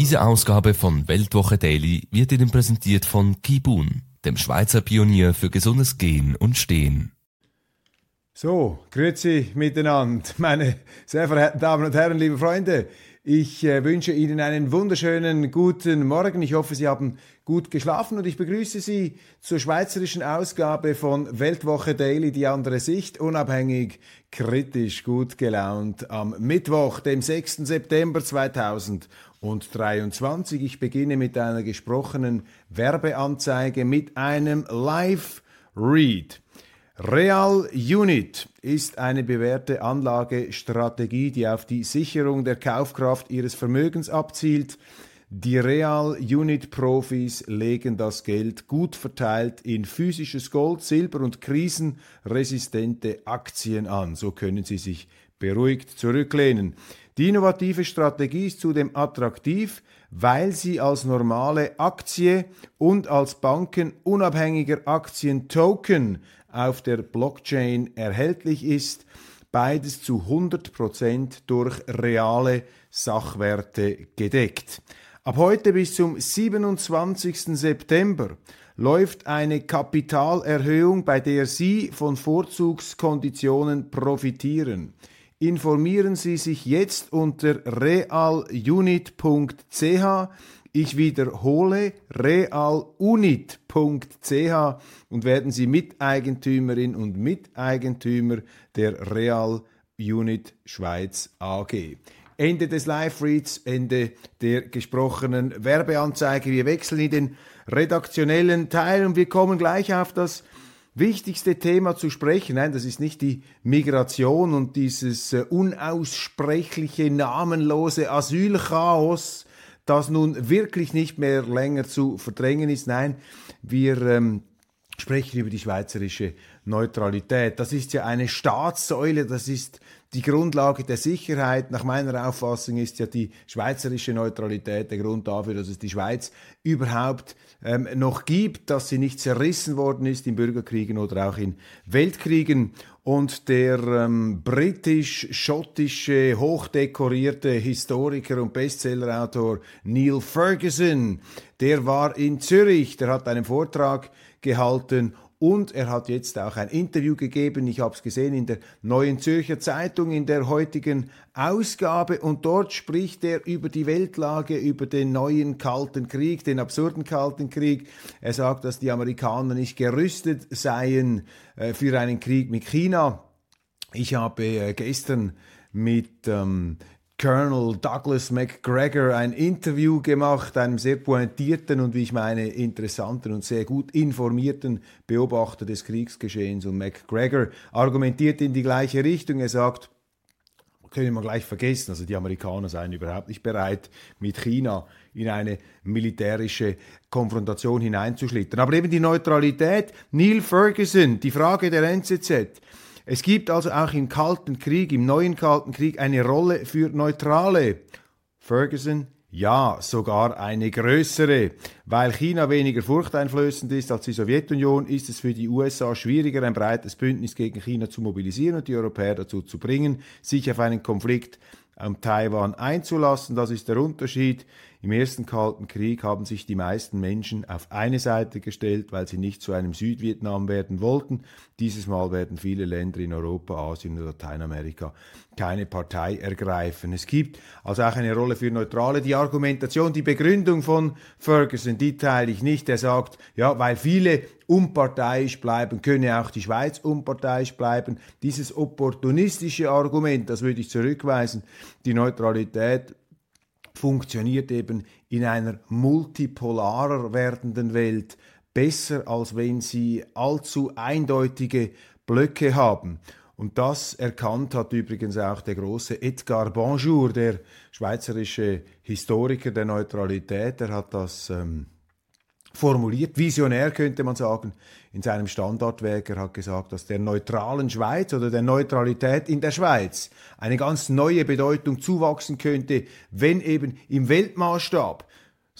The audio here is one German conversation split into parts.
Diese Ausgabe von Weltwoche Daily wird Ihnen präsentiert von Kibun, dem Schweizer Pionier für gesundes Gehen und Stehen. So, grüezi miteinander, meine sehr verehrten Damen und Herren, liebe Freunde. Ich äh, wünsche Ihnen einen wunderschönen guten Morgen. Ich hoffe, Sie haben gut geschlafen und ich begrüße Sie zur schweizerischen Ausgabe von Weltwoche Daily, die andere Sicht, unabhängig, kritisch, gut gelaunt am Mittwoch, dem 6. September 2023. Ich beginne mit einer gesprochenen Werbeanzeige mit einem Live-Read. Real Unit ist eine bewährte Anlagestrategie, die auf die Sicherung der Kaufkraft ihres Vermögens abzielt. Die Real Unit Profis legen das Geld gut verteilt in physisches Gold, Silber und krisenresistente Aktien an. So können Sie sich beruhigt zurücklehnen. Die innovative Strategie ist zudem attraktiv, weil sie als normale Aktie und als bankenunabhängiger Aktientoken auf der Blockchain erhältlich ist. Beides zu 100% durch reale Sachwerte gedeckt. Ab heute bis zum 27. September läuft eine Kapitalerhöhung, bei der Sie von Vorzugskonditionen profitieren. Informieren Sie sich jetzt unter realunit.ch ich wiederhole realunit.ch und werden Sie Miteigentümerin und Miteigentümer der Real Unit Schweiz AG. Ende des Live-Reads, Ende der gesprochenen Werbeanzeige. Wir wechseln in den redaktionellen Teil und wir kommen gleich auf das wichtigste Thema zu sprechen. Nein, das ist nicht die Migration und dieses äh, unaussprechliche, namenlose Asylchaos, das nun wirklich nicht mehr länger zu verdrängen ist. Nein, wir ähm, sprechen über die schweizerische Neutralität. Das ist ja eine Staatssäule, das ist die Grundlage der Sicherheit. Nach meiner Auffassung ist ja die schweizerische Neutralität der Grund dafür, dass es die Schweiz überhaupt ähm, noch gibt, dass sie nicht zerrissen worden ist in Bürgerkriegen oder auch in Weltkriegen. Und der ähm, britisch-schottische, hochdekorierte Historiker und Bestsellerautor Neil Ferguson, der war in Zürich, der hat einen Vortrag gehalten und er hat jetzt auch ein Interview gegeben, ich habe es gesehen in der Neuen Zürcher Zeitung, in der heutigen Ausgabe. Und dort spricht er über die Weltlage, über den neuen Kalten Krieg, den absurden Kalten Krieg. Er sagt, dass die Amerikaner nicht gerüstet seien äh, für einen Krieg mit China. Ich habe äh, gestern mit ähm, Colonel Douglas McGregor ein Interview gemacht, einem sehr pointierten und wie ich meine interessanten und sehr gut informierten Beobachter des Kriegsgeschehens. Und McGregor argumentiert in die gleiche Richtung. Er sagt, können wir gleich vergessen, also die Amerikaner seien überhaupt nicht bereit, mit China in eine militärische Konfrontation hineinzuschlittern. Aber eben die Neutralität, Neil Ferguson, die Frage der NZZ, es gibt also auch im Kalten Krieg, im neuen Kalten Krieg, eine Rolle für Neutrale. Ferguson, ja, sogar eine größere. Weil China weniger furchteinflößend ist als die Sowjetunion, ist es für die USA schwieriger, ein breites Bündnis gegen China zu mobilisieren und die Europäer dazu zu bringen, sich auf einen Konflikt um Taiwan einzulassen. Das ist der Unterschied. Im ersten Kalten Krieg haben sich die meisten Menschen auf eine Seite gestellt, weil sie nicht zu einem Südvietnam werden wollten. Dieses Mal werden viele Länder in Europa, Asien und Lateinamerika keine Partei ergreifen. Es gibt also auch eine Rolle für Neutrale. Die Argumentation, die Begründung von Ferguson, die teile ich nicht. Er sagt, ja, weil viele unparteiisch bleiben, könne auch die Schweiz unparteiisch bleiben. Dieses opportunistische Argument, das würde ich zurückweisen. Die Neutralität funktioniert eben in einer multipolarer werdenden Welt besser, als wenn sie allzu eindeutige Blöcke haben. Und das erkannt hat übrigens auch der große Edgar Bonjour, der schweizerische Historiker der Neutralität. Er hat das ähm, formuliert, visionär könnte man sagen, in seinem Standardwerk. Er hat gesagt, dass der neutralen Schweiz oder der Neutralität in der Schweiz eine ganz neue Bedeutung zuwachsen könnte, wenn eben im Weltmaßstab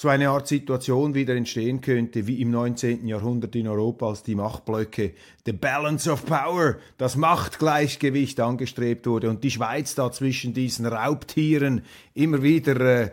so eine Art Situation wieder entstehen könnte, wie im 19. Jahrhundert in Europa, als die Machtblöcke, the balance of power, das Machtgleichgewicht angestrebt wurde und die Schweiz da zwischen diesen Raubtieren immer wieder, äh,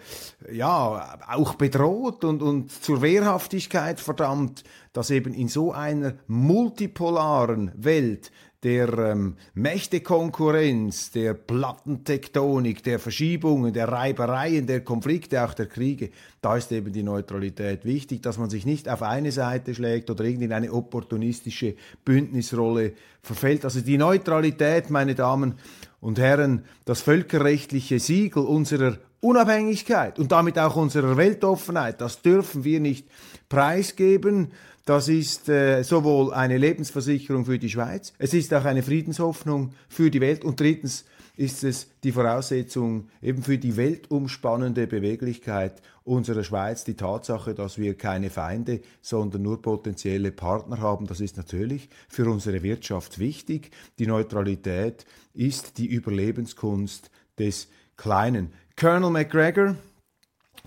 ja, auch bedroht und, und zur Wehrhaftigkeit verdammt, dass eben in so einer multipolaren Welt der ähm, Mächtekonkurrenz, der Plattentektonik, der Verschiebungen, der Reibereien, der Konflikte, auch der Kriege, da ist eben die Neutralität wichtig, dass man sich nicht auf eine Seite schlägt oder irgendwie in eine opportunistische Bündnisrolle verfällt. Also die Neutralität, meine Damen und Herren, das völkerrechtliche Siegel unserer Unabhängigkeit und damit auch unserer Weltoffenheit, das dürfen wir nicht preisgeben. Das ist äh, sowohl eine Lebensversicherung für die Schweiz, es ist auch eine Friedenshoffnung für die Welt und drittens ist es die Voraussetzung eben für die weltumspannende Beweglichkeit unserer Schweiz, die Tatsache, dass wir keine Feinde, sondern nur potenzielle Partner haben. Das ist natürlich für unsere Wirtschaft wichtig. Die Neutralität ist die Überlebenskunst des Kleinen. Colonel McGregor,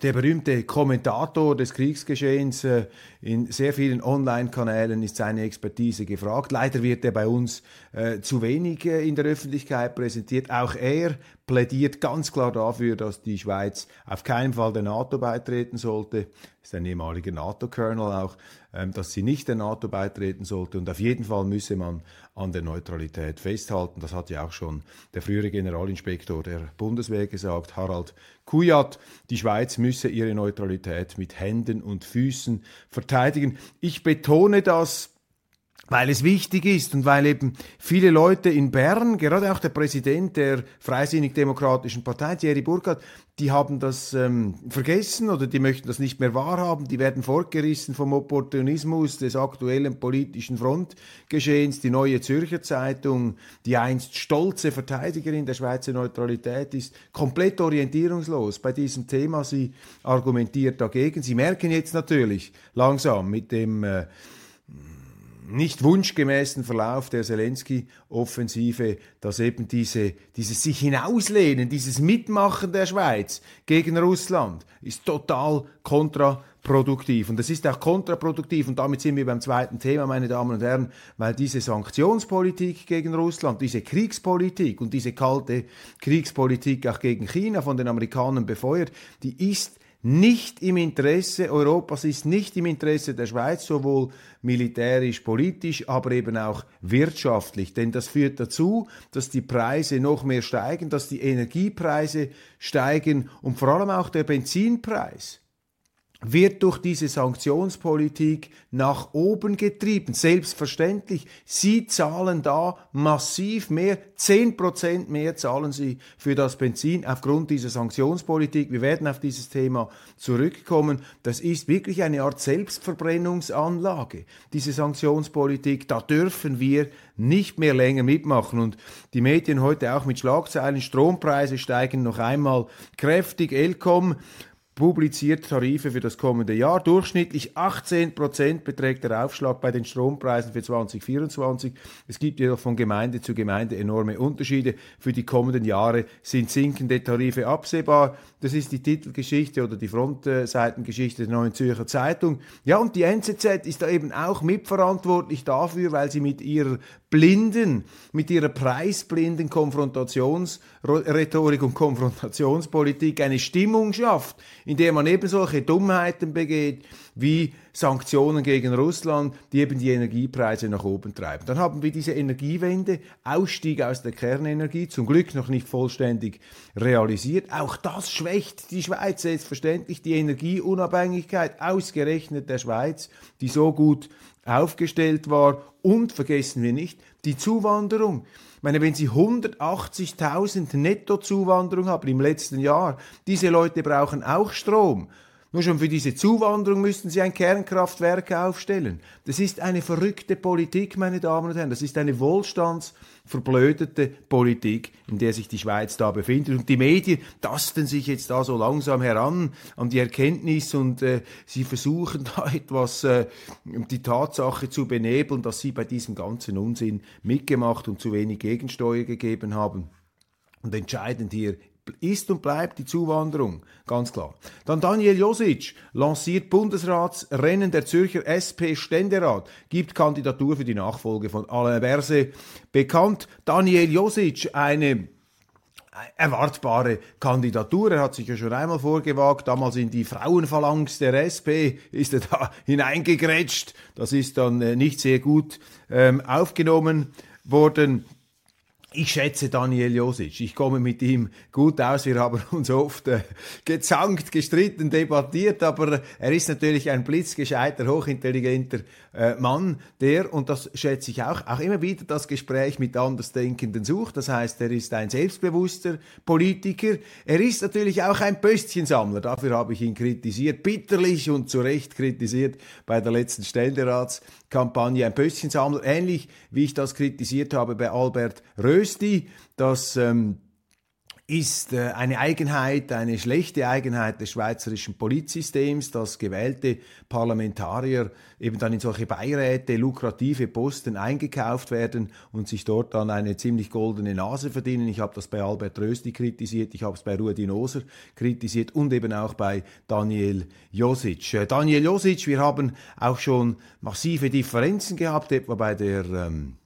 der berühmte Kommentator des Kriegsgeschehens äh, in sehr vielen Online-Kanälen ist seine Expertise gefragt. Leider wird er bei uns äh, zu wenig äh, in der Öffentlichkeit präsentiert. Auch er plädiert ganz klar dafür, dass die Schweiz auf keinen Fall der NATO beitreten sollte. Ist ein ehemaliger NATO-Colonel auch, ähm, dass sie nicht der NATO beitreten sollte. Und auf jeden Fall müsse man an der Neutralität festhalten. Das hat ja auch schon der frühere Generalinspektor der Bundeswehr gesagt, Harald Kujat. Die Schweiz müsse ihre Neutralität mit Händen und Füßen verteidigen. Ich betone das weil es wichtig ist und weil eben viele Leute in Bern, gerade auch der Präsident der Freisinnig-Demokratischen Partei, Thierry Burkhardt, die haben das ähm, vergessen oder die möchten das nicht mehr wahrhaben, die werden fortgerissen vom Opportunismus des aktuellen politischen Frontgeschehens. Die Neue Zürcher Zeitung, die einst stolze Verteidigerin der Schweizer Neutralität, ist komplett orientierungslos bei diesem Thema. Sie argumentiert dagegen. Sie merken jetzt natürlich langsam mit dem äh, nicht wunschgemäßen Verlauf der Zelensky-Offensive, dass eben diese, dieses sich hinauslehnen, dieses Mitmachen der Schweiz gegen Russland ist total kontraproduktiv. Und das ist auch kontraproduktiv, und damit sind wir beim zweiten Thema, meine Damen und Herren, weil diese Sanktionspolitik gegen Russland, diese Kriegspolitik und diese kalte Kriegspolitik auch gegen China von den Amerikanern befeuert, die ist nicht im Interesse Europas, ist nicht im Interesse der Schweiz, sowohl militärisch, politisch, aber eben auch wirtschaftlich. Denn das führt dazu, dass die Preise noch mehr steigen, dass die Energiepreise steigen und vor allem auch der Benzinpreis wird durch diese Sanktionspolitik nach oben getrieben. Selbstverständlich, Sie zahlen da massiv mehr, zehn Prozent mehr zahlen Sie für das Benzin aufgrund dieser Sanktionspolitik. Wir werden auf dieses Thema zurückkommen. Das ist wirklich eine Art Selbstverbrennungsanlage, diese Sanktionspolitik. Da dürfen wir nicht mehr länger mitmachen. Und die Medien heute auch mit Schlagzeilen, Strompreise steigen noch einmal kräftig. Elcom publiziert Tarife für das kommende Jahr. Durchschnittlich 18 Prozent beträgt der Aufschlag bei den Strompreisen für 2024. Es gibt jedoch von Gemeinde zu Gemeinde enorme Unterschiede. Für die kommenden Jahre sind sinkende Tarife absehbar. Das ist die Titelgeschichte oder die Frontseitengeschichte der Neuen Zürcher Zeitung. Ja, und die NZZ ist da eben auch mitverantwortlich dafür, weil sie mit ihrer blinden, mit ihrer preisblinden Konfrontationsrhetorik und Konfrontationspolitik eine Stimmung schafft, in der man eben solche Dummheiten begeht, wie Sanktionen gegen Russland, die eben die Energiepreise nach oben treiben. Dann haben wir diese Energiewende, Ausstieg aus der Kernenergie, zum Glück noch nicht vollständig realisiert. Auch das schwächt die Schweiz selbstverständlich, die Energieunabhängigkeit, ausgerechnet der Schweiz, die so gut aufgestellt war. Und vergessen wir nicht, die Zuwanderung. Ich meine, wenn Sie 180.000 Nettozuwanderung haben im letzten Jahr, diese Leute brauchen auch Strom. Nur schon für diese Zuwanderung müssten sie ein Kernkraftwerk aufstellen. Das ist eine verrückte Politik, meine Damen und Herren. Das ist eine wohlstandsverblödete Politik, in der sich die Schweiz da befindet. Und die Medien tasten sich jetzt da so langsam heran an die Erkenntnis und äh, sie versuchen da etwas äh, die Tatsache zu benebeln, dass sie bei diesem ganzen Unsinn mitgemacht und zu wenig Gegensteuer gegeben haben. Und entscheidend hier ist und bleibt die Zuwanderung, ganz klar. Dann Daniel Josic lanciert Bundesratsrennen der Zürcher SP-Ständerat, gibt Kandidatur für die Nachfolge von Alain Berset bekannt. Daniel Josic, eine erwartbare Kandidatur. Er hat sich ja schon einmal vorgewagt, damals in die Frauenphalanx der SP ist er da hineingegrätscht. Das ist dann äh, nicht sehr gut ähm, aufgenommen worden. Ich schätze Daniel Josic. Ich komme mit ihm gut aus. Wir haben uns oft äh, gezankt, gestritten, debattiert, aber er ist natürlich ein blitzgescheiter, hochintelligenter äh, Mann, der, und das schätze ich auch, auch immer wieder das Gespräch mit Andersdenkenden sucht. Das heißt, er ist ein selbstbewusster Politiker. Er ist natürlich auch ein Pöstchensammler. Dafür habe ich ihn kritisiert, bitterlich und zu Recht kritisiert bei der letzten Ständerats. Kampagne ein Pöstchensammler, ähnlich wie ich das kritisiert habe bei Albert Rösti, dass ähm, ist äh, eine Eigenheit, eine schlechte Eigenheit des schweizerischen Politsystems, dass gewählte Parlamentarier eben dann in solche Beiräte, lukrative Posten eingekauft werden und sich dort dann eine ziemlich goldene Nase verdienen. Ich habe das bei Albert Rösti kritisiert, ich habe es bei Rudi Noser kritisiert und eben auch bei Daniel Josic. Äh, Daniel Josic, wir haben auch schon massive Differenzen gehabt, etwa bei der ähm,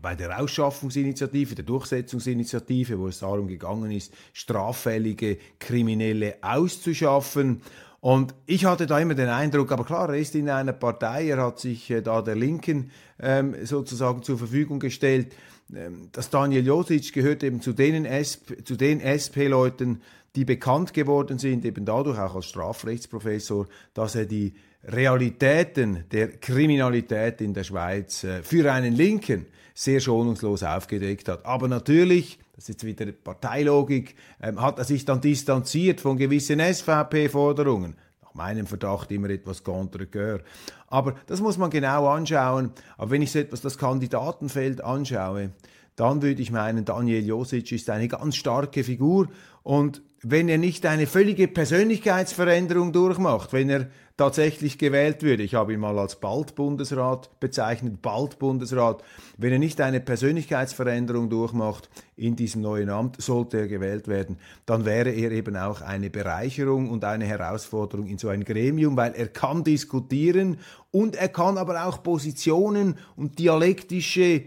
bei der Ausschaffungsinitiative, der Durchsetzungsinitiative, wo es darum gegangen ist, straffällige Kriminelle auszuschaffen. Und ich hatte da immer den Eindruck, aber klar, er ist in einer Partei, er hat sich äh, da der Linken ähm, sozusagen zur Verfügung gestellt. Ähm, dass Daniel Josic gehört eben zu, denen SP, zu den SP-Leuten, die bekannt geworden sind, eben dadurch auch als Strafrechtsprofessor, dass er die Realitäten der Kriminalität in der Schweiz äh, für einen Linken sehr schonungslos aufgedeckt hat. Aber natürlich, das ist wieder Parteilogik, ähm, hat er sich dann distanziert von gewissen SVP-Forderungen. Nach meinem Verdacht immer etwas contre cœur. Aber das muss man genau anschauen. Aber wenn ich so etwas das Kandidatenfeld anschaue, dann würde ich meinen, Daniel Josic ist eine ganz starke Figur und wenn er nicht eine völlige Persönlichkeitsveränderung durchmacht, wenn er tatsächlich gewählt würde, ich habe ihn mal als Bald-Bundesrat bezeichnet, Bald-Bundesrat, wenn er nicht eine Persönlichkeitsveränderung durchmacht in diesem neuen Amt, sollte er gewählt werden, dann wäre er eben auch eine Bereicherung und eine Herausforderung in so ein Gremium, weil er kann diskutieren und er kann aber auch Positionen und dialektische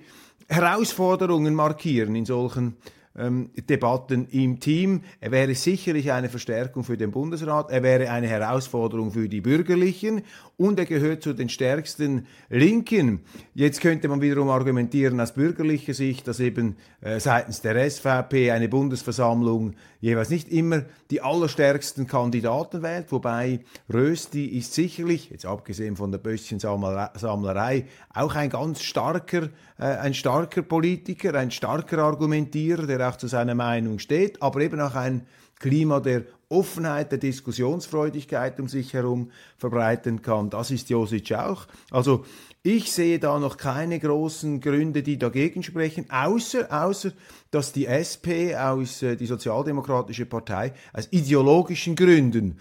Herausforderungen markieren in solchen ähm, Debatten im Team. Er wäre sicherlich eine Verstärkung für den Bundesrat, er wäre eine Herausforderung für die Bürgerlichen und er gehört zu den stärksten Linken. Jetzt könnte man wiederum argumentieren aus bürgerlicher Sicht, dass eben äh, seitens der SVP eine Bundesversammlung jeweils nicht immer die allerstärksten Kandidaten wählt, wobei Rösti ist sicherlich, jetzt abgesehen von der Böschensammlerei, auch ein ganz starker, äh, ein starker Politiker, ein starker Argumentierer, der auch zu seiner Meinung steht, aber eben auch ein Klima der Offenheit, der Diskussionsfreudigkeit um sich herum verbreiten kann. Das ist Josic auch. Also ich sehe da noch keine großen Gründe, die dagegen sprechen, außer, außer dass die SP aus äh, die Sozialdemokratische Partei aus ideologischen Gründen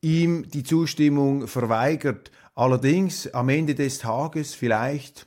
ihm die Zustimmung verweigert. Allerdings am Ende des Tages vielleicht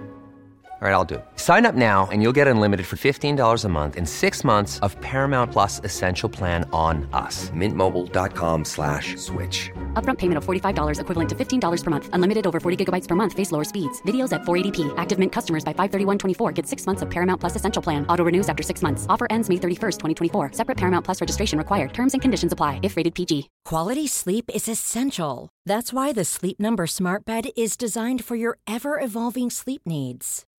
All right, I'll do it. Sign up now and you'll get unlimited for $15 a month in six months of Paramount Plus Essential Plan on us. Mintmobile.com slash switch. Upfront payment of $45 equivalent to $15 per month. Unlimited over 40 gigabytes per month. Face lower speeds. Videos at 480p. Active Mint customers by 531.24 get six months of Paramount Plus Essential Plan. Auto renews after six months. Offer ends May 31st, 2024. Separate Paramount Plus registration required. Terms and conditions apply if rated PG. Quality sleep is essential. That's why the Sleep Number Smart Bed is designed for your ever-evolving sleep needs.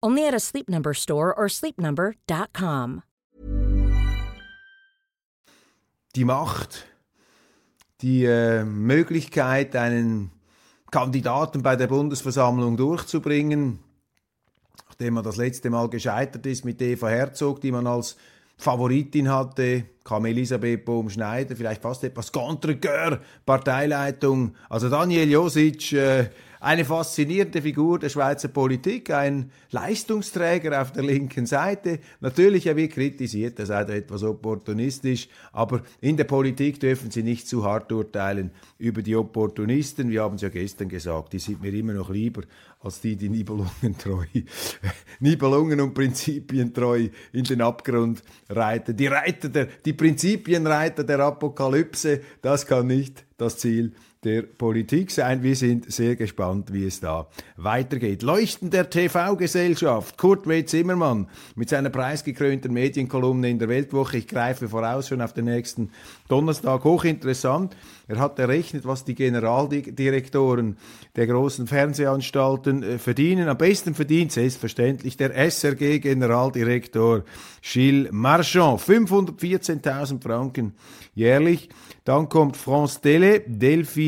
Only at a Sleep Number store or sleepnumber.com. Die Macht, die äh, Möglichkeit, einen Kandidaten bei der Bundesversammlung durchzubringen, nachdem man das letzte Mal gescheitert ist mit Eva Herzog, die man als Favoritin hatte, kam Elisabeth Bohm-Schneider, vielleicht fast etwas contre Parteileitung. Also Daniel Josic, äh, eine faszinierende Figur der Schweizer Politik, ein Leistungsträger auf der linken Seite. Natürlich, er wird kritisiert, er sei da etwas opportunistisch, aber in der Politik dürfen Sie nicht zu hart urteilen über die Opportunisten. Wir haben es ja gestern gesagt, die sind mir immer noch lieber als die, die Nibelungentreu, Nibelungen und Prinzipientreu in den Abgrund reiten. Die Reiter der, die Prinzipienreiter der Apokalypse, das kann nicht das Ziel der Politik sein. Wir sind sehr gespannt, wie es da weitergeht. Leuchten der TV-Gesellschaft, Kurt W. Zimmermann mit seiner preisgekrönten Medienkolumne in der Weltwoche. Ich greife voraus schon auf den nächsten Donnerstag. Hochinteressant. Er hat errechnet, was die Generaldirektoren der großen Fernsehanstalten äh, verdienen. Am besten verdient selbstverständlich der SRG-Generaldirektor Gilles Marchand. 514.000 Franken jährlich. Dann kommt France Tele,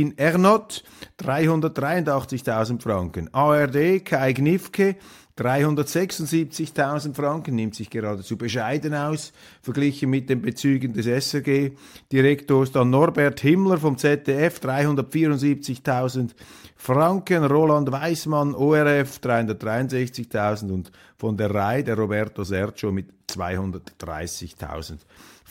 Delphine Ernott, 383.000 Franken. ARD, Kai Gnifke, 376.000 Franken, nimmt sich geradezu bescheiden aus, verglichen mit den Bezügen des SRG-Direktors. Dann Norbert Himmler vom ZDF, 374.000 Franken. Roland Weismann, ORF, 363.000 und von der RAI, der Roberto Sergio mit 230.000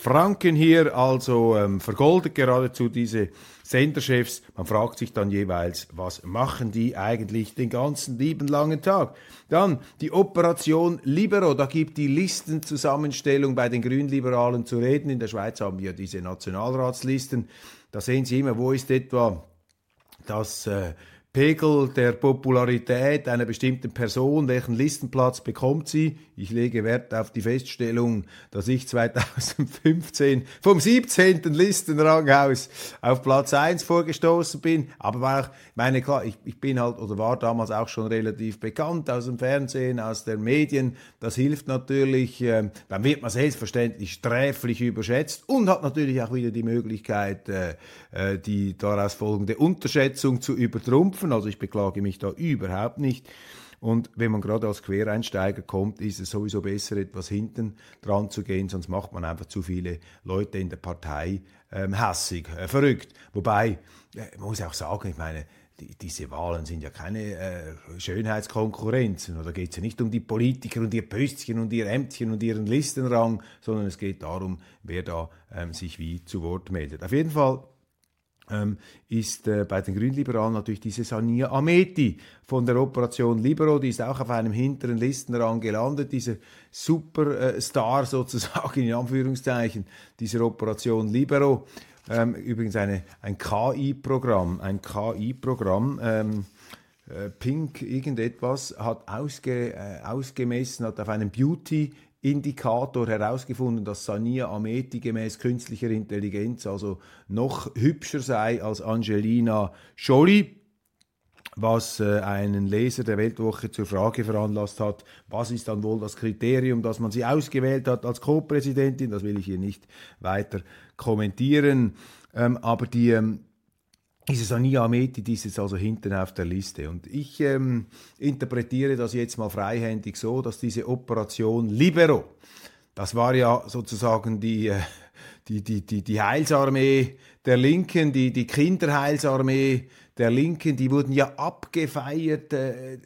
Franken hier also ähm, vergoldet geradezu diese Senderchefs. Man fragt sich dann jeweils, was machen die eigentlich den ganzen lieben langen Tag? Dann die Operation Libero, da gibt die Listenzusammenstellung bei den Grünliberalen zu reden. In der Schweiz haben wir diese Nationalratslisten. Da sehen Sie immer, wo ist etwa das äh, Pegel der Popularität einer bestimmten Person, welchen Listenplatz bekommt sie? Ich lege Wert auf die Feststellung, dass ich 2015 vom 17. Listenrang aus auf Platz 1 vorgestoßen bin. Aber war auch, meine klar, ich, ich bin halt oder war damals auch schon relativ bekannt aus dem Fernsehen, aus den Medien. Das hilft natürlich. Äh, dann wird man selbstverständlich sträflich überschätzt und hat natürlich auch wieder die Möglichkeit, äh, äh die daraus folgende Unterschätzung zu übertrumpfen. Also ich beklage mich da überhaupt nicht. Und wenn man gerade als Quereinsteiger kommt, ist es sowieso besser, etwas hinten dran zu gehen, sonst macht man einfach zu viele Leute in der Partei ähm, hässig, äh, verrückt. Wobei, äh, man muss auch sagen, ich meine, die, diese Wahlen sind ja keine äh, Schönheitskonkurrenzen. Oder geht es ja nicht um die Politiker und ihr Pöstchen und ihr Ämtchen und ihren Listenrang, sondern es geht darum, wer da ähm, sich wie zu Wort meldet. Auf jeden Fall ist äh, bei den Grünliberalen natürlich diese Sania Ameti von der Operation Libero, die ist auch auf einem hinteren Listenrang gelandet, dieser Superstar sozusagen in Anführungszeichen dieser Operation Libero. Ähm, übrigens eine, ein KI-Programm, ein KI-Programm. Ähm, äh, Pink irgendetwas hat ausge, äh, ausgemessen, hat auf einem Beauty Indikator herausgefunden, dass Sania Ameti gemäß künstlicher Intelligenz also noch hübscher sei als Angelina Jolie was äh, einen Leser der Weltwoche zur Frage veranlasst hat, was ist dann wohl das Kriterium, dass man sie ausgewählt hat als Co-Präsidentin, das will ich hier nicht weiter kommentieren, ähm, aber die, diese Sania Ameti, die ist also hinten auf der Liste. Und ich ähm, interpretiere das jetzt mal freihändig so, dass diese Operation Libero, das war ja sozusagen die, äh, die, die, die, die Heilsarmee der Linken, die, die Kinderheilsarmee der Linken, die wurden ja abgefeiert, äh,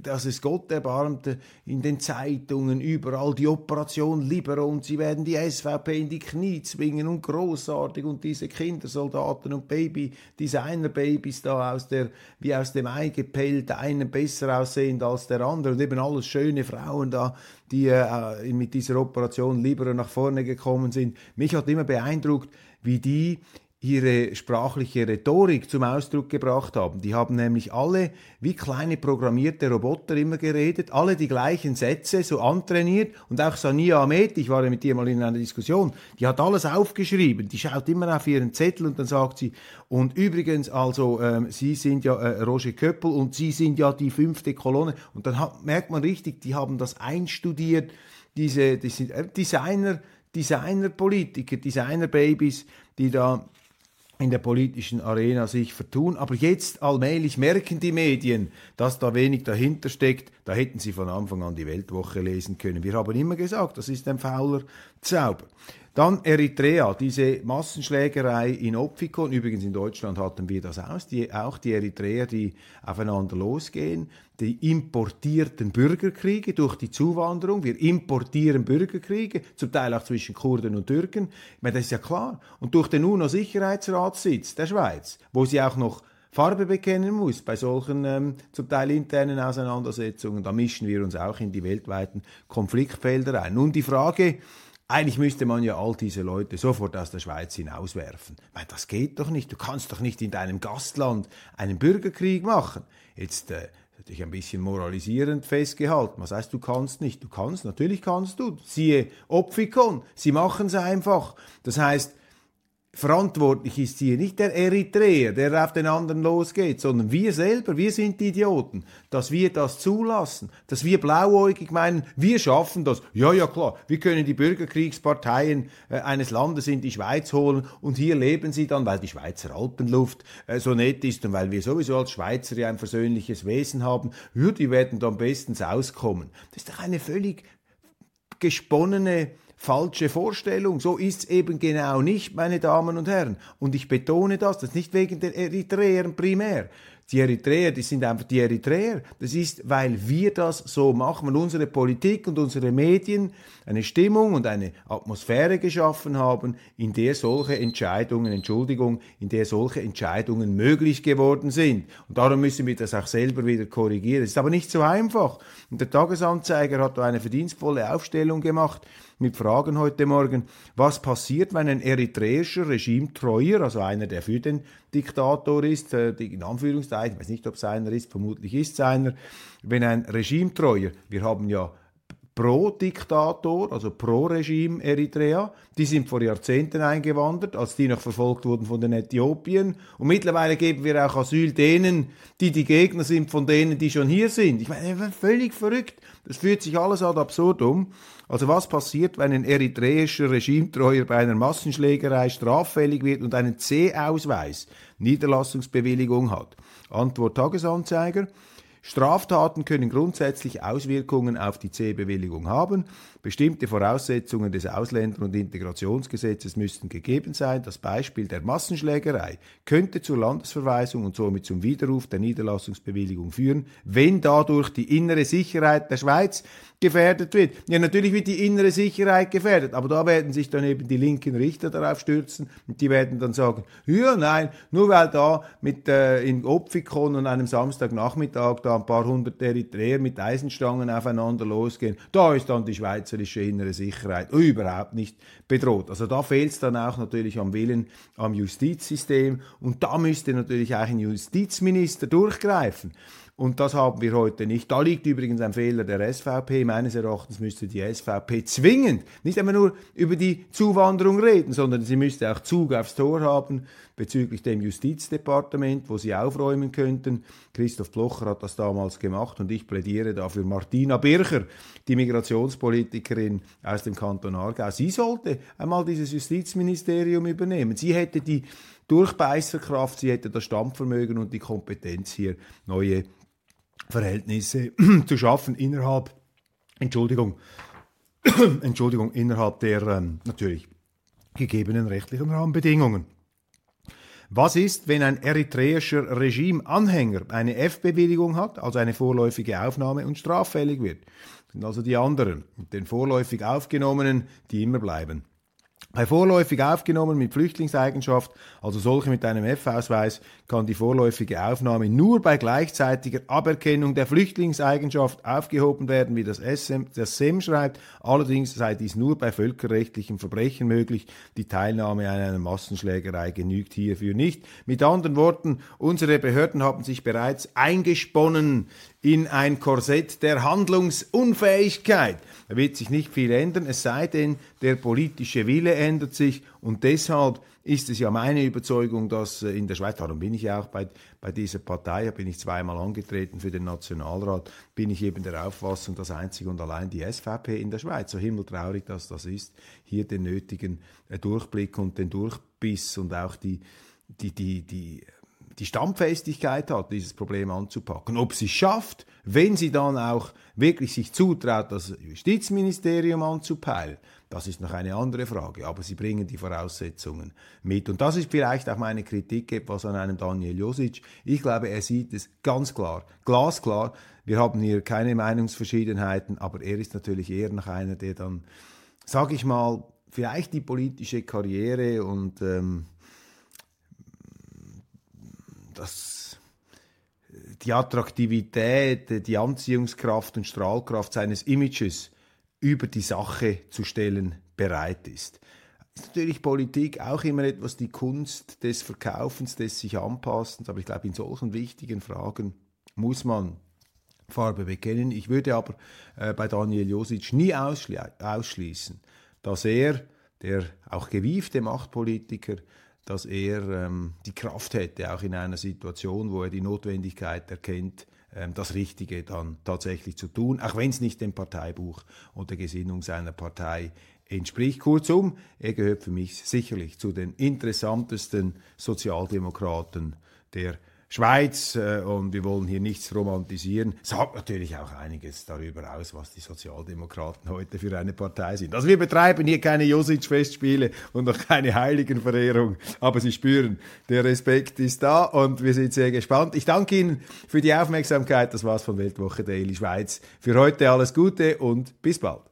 dass es Gott erbarmte in den Zeitungen, überall die Operation Libero und sie werden die SVP in die Knie zwingen und großartig und diese Kindersoldaten und Baby, Designer-Babys da aus der, wie aus dem Ei gepellt, einen besser aussehend als der andere und eben alles schöne Frauen da, die äh, mit dieser Operation Libero nach vorne gekommen sind. Mich hat immer beeindruckt, wie die ihre sprachliche Rhetorik zum Ausdruck gebracht haben. Die haben nämlich alle wie kleine programmierte Roboter immer geredet, alle die gleichen Sätze so antrainiert und auch Sania Ahmed, ich war ja mit ihr mal in einer Diskussion, die hat alles aufgeschrieben, die schaut immer auf ihren Zettel und dann sagt sie, und übrigens, also ähm, Sie sind ja äh, Roger Köppel und Sie sind ja die fünfte Kolonne und dann hat, merkt man richtig, die haben das einstudiert, diese, die sind äh, Designer, Designer-Politiker, Designer-Babys, die da in der politischen Arena sich vertun. Aber jetzt allmählich merken die Medien, dass da wenig dahinter steckt. Da hätten sie von Anfang an die Weltwoche lesen können. Wir haben immer gesagt, das ist ein fauler Zauber. Dann Eritrea, diese Massenschlägerei in Opfikon. Übrigens in Deutschland hatten wir das aus. Die, auch die Eritreer, die aufeinander losgehen. Die importierten Bürgerkriege durch die Zuwanderung. Wir importieren Bürgerkriege, zum Teil auch zwischen Kurden und Türken. Meine, das ist ja klar. Und durch den UNO-Sicherheitsratssitz der Schweiz, wo sie auch noch Farbe bekennen muss bei solchen ähm, zum Teil internen Auseinandersetzungen. Da mischen wir uns auch in die weltweiten Konfliktfelder ein. Nun die Frage, eigentlich müsste man ja all diese Leute sofort aus der Schweiz hinauswerfen. Weil das geht doch nicht. Du kannst doch nicht in deinem Gastland einen Bürgerkrieg machen. Jetzt äh, hätte ich ein bisschen moralisierend festgehalten. Was heißt, du kannst nicht? Du kannst, natürlich kannst du. Siehe Opfikon, sie machen es einfach. Das heißt, Verantwortlich ist hier nicht der Eritreer, der auf den anderen losgeht, sondern wir selber, wir sind die Idioten, dass wir das zulassen, dass wir blauäugig meinen, wir schaffen das. Ja, ja, klar, wir können die Bürgerkriegsparteien äh, eines Landes in die Schweiz holen und hier leben sie dann, weil die Schweizer Alpenluft äh, so nett ist und weil wir sowieso als Schweizer ja ein versöhnliches Wesen haben, ja, die werden dann bestens auskommen. Das ist doch eine völlig gesponnene falsche Vorstellung. So ist es eben genau nicht, meine Damen und Herren. Und ich betone das, das ist nicht wegen der Eritreer primär, die Eritreer, die sind einfach die Eritreer. Das ist, weil wir das so machen, weil unsere Politik und unsere Medien eine Stimmung und eine Atmosphäre geschaffen haben, in der solche Entscheidungen, Entschuldigung, in der solche Entscheidungen möglich geworden sind. Und darum müssen wir das auch selber wieder korrigieren. Es ist aber nicht so einfach. Und der Tagesanzeiger hat da eine verdienstvolle Aufstellung gemacht mit Fragen heute Morgen. Was passiert, wenn ein eritreischer Regimetreuer, also einer, der für den Diktator ist, äh, in Anführungszeichen, ich weiß nicht, ob es einer ist, vermutlich ist es einer, wenn ein Regimetreuer, wir haben ja Pro-Diktator, also Pro-Regime Eritrea. Die sind vor Jahrzehnten eingewandert, als die noch verfolgt wurden von den Äthiopien. Und mittlerweile geben wir auch Asyl denen, die die Gegner sind von denen, die schon hier sind. Ich meine, völlig verrückt. Das führt sich alles ad absurdum. Also was passiert, wenn ein eritreischer Regimetreuer bei einer Massenschlägerei straffällig wird und einen C-Ausweis, Niederlassungsbewilligung hat? Antwort Tagesanzeiger. Straftaten können grundsätzlich Auswirkungen auf die C-Bewilligung haben. Bestimmte Voraussetzungen des Ausländer- und Integrationsgesetzes müssten gegeben sein. Das Beispiel der Massenschlägerei könnte zur Landesverweisung und somit zum Widerruf der Niederlassungsbewilligung führen, wenn dadurch die innere Sicherheit der Schweiz gefährdet wird. Ja, natürlich wird die innere Sicherheit gefährdet, aber da werden sich dann eben die linken Richter darauf stürzen und die werden dann sagen, ja, nein, nur weil da mit äh, in Opfikon an einem Samstagnachmittag da ein paar hundert Eritreer mit Eisenstangen aufeinander losgehen, da ist dann die schweizerische innere Sicherheit überhaupt nicht bedroht. Also da fehlt es dann auch natürlich am Willen am Justizsystem und da müsste natürlich auch ein Justizminister durchgreifen. Und das haben wir heute nicht. Da liegt übrigens ein Fehler der SVP. Meines Erachtens müsste die SVP zwingend nicht einmal nur über die Zuwanderung reden, sondern sie müsste auch Zug aufs Tor haben bezüglich dem Justizdepartement, wo sie aufräumen könnten. Christoph Blocher hat das damals gemacht und ich plädiere dafür Martina Bircher, die Migrationspolitikerin aus dem Kanton Aargau. Sie sollte einmal dieses Justizministerium übernehmen. Sie hätte die Durchbeißerkraft, sie hätte das Stammvermögen und die Kompetenz hier neue Verhältnisse zu schaffen innerhalb, Entschuldigung, Entschuldigung, innerhalb der ähm, natürlich gegebenen rechtlichen Rahmenbedingungen. Was ist, wenn ein eritreischer Regimeanhänger eine F-Bewilligung hat, also eine vorläufige Aufnahme und straffällig wird? Das sind also die anderen, den vorläufig Aufgenommenen, die immer bleiben. Bei vorläufig aufgenommen mit Flüchtlingseigenschaft, also solche mit einem F-Ausweis, kann die vorläufige Aufnahme nur bei gleichzeitiger Aberkennung der Flüchtlingseigenschaft aufgehoben werden, wie das, SM, das SEM schreibt. Allerdings sei dies nur bei völkerrechtlichen Verbrechen möglich. Die Teilnahme an einer Massenschlägerei genügt hierfür nicht. Mit anderen Worten, unsere Behörden haben sich bereits eingesponnen in ein Korsett der Handlungsunfähigkeit. Da wird sich nicht viel ändern, es sei denn, der politische Wille ändert sich und deshalb ist es ja meine Überzeugung, dass äh, in der Schweiz, darum bin ich ja auch bei, bei dieser Partei, bin ich zweimal angetreten für den Nationalrat, bin ich eben der Auffassung, dass einzig und allein die SVP in der Schweiz, so himmeltraurig dass das ist, hier den nötigen äh, Durchblick und den Durchbiss und auch die, die, die, die die Standfestigkeit hat, dieses Problem anzupacken. Ob sie es schafft, wenn sie dann auch wirklich sich zutraut, das Justizministerium anzupeilen, das ist noch eine andere Frage. Aber sie bringen die Voraussetzungen mit. Und das ist vielleicht auch meine Kritik etwas an einem Daniel Josic. Ich glaube, er sieht es ganz klar, glasklar. Wir haben hier keine Meinungsverschiedenheiten, aber er ist natürlich eher noch einer, der dann, sage ich mal, vielleicht die politische Karriere und ähm, das, die Attraktivität, die Anziehungskraft und Strahlkraft seines Images über die Sache zu stellen bereit ist. Ist natürlich Politik auch immer etwas die Kunst des Verkaufens, des sich Anpassens, aber ich glaube, in solchen wichtigen Fragen muss man Farbe bekennen. Ich würde aber äh, bei Daniel Josic nie ausschli ausschließen, dass er, der auch gewiefte Machtpolitiker, dass er ähm, die Kraft hätte, auch in einer Situation, wo er die Notwendigkeit erkennt, ähm, das Richtige dann tatsächlich zu tun, auch wenn es nicht dem Parteibuch und der Gesinnung seiner Partei entspricht. Kurzum, er gehört für mich sicherlich zu den interessantesten Sozialdemokraten der Schweiz äh, und wir wollen hier nichts romantisieren. Sagt natürlich auch einiges darüber aus, was die Sozialdemokraten heute für eine Partei sind. Also wir betreiben hier keine Josic-Festspiele und noch keine Heiligenverehrung, aber Sie spüren, der Respekt ist da und wir sind sehr gespannt. Ich danke Ihnen für die Aufmerksamkeit. Das war's von Weltwoche Daily Schweiz. Für heute alles Gute und bis bald.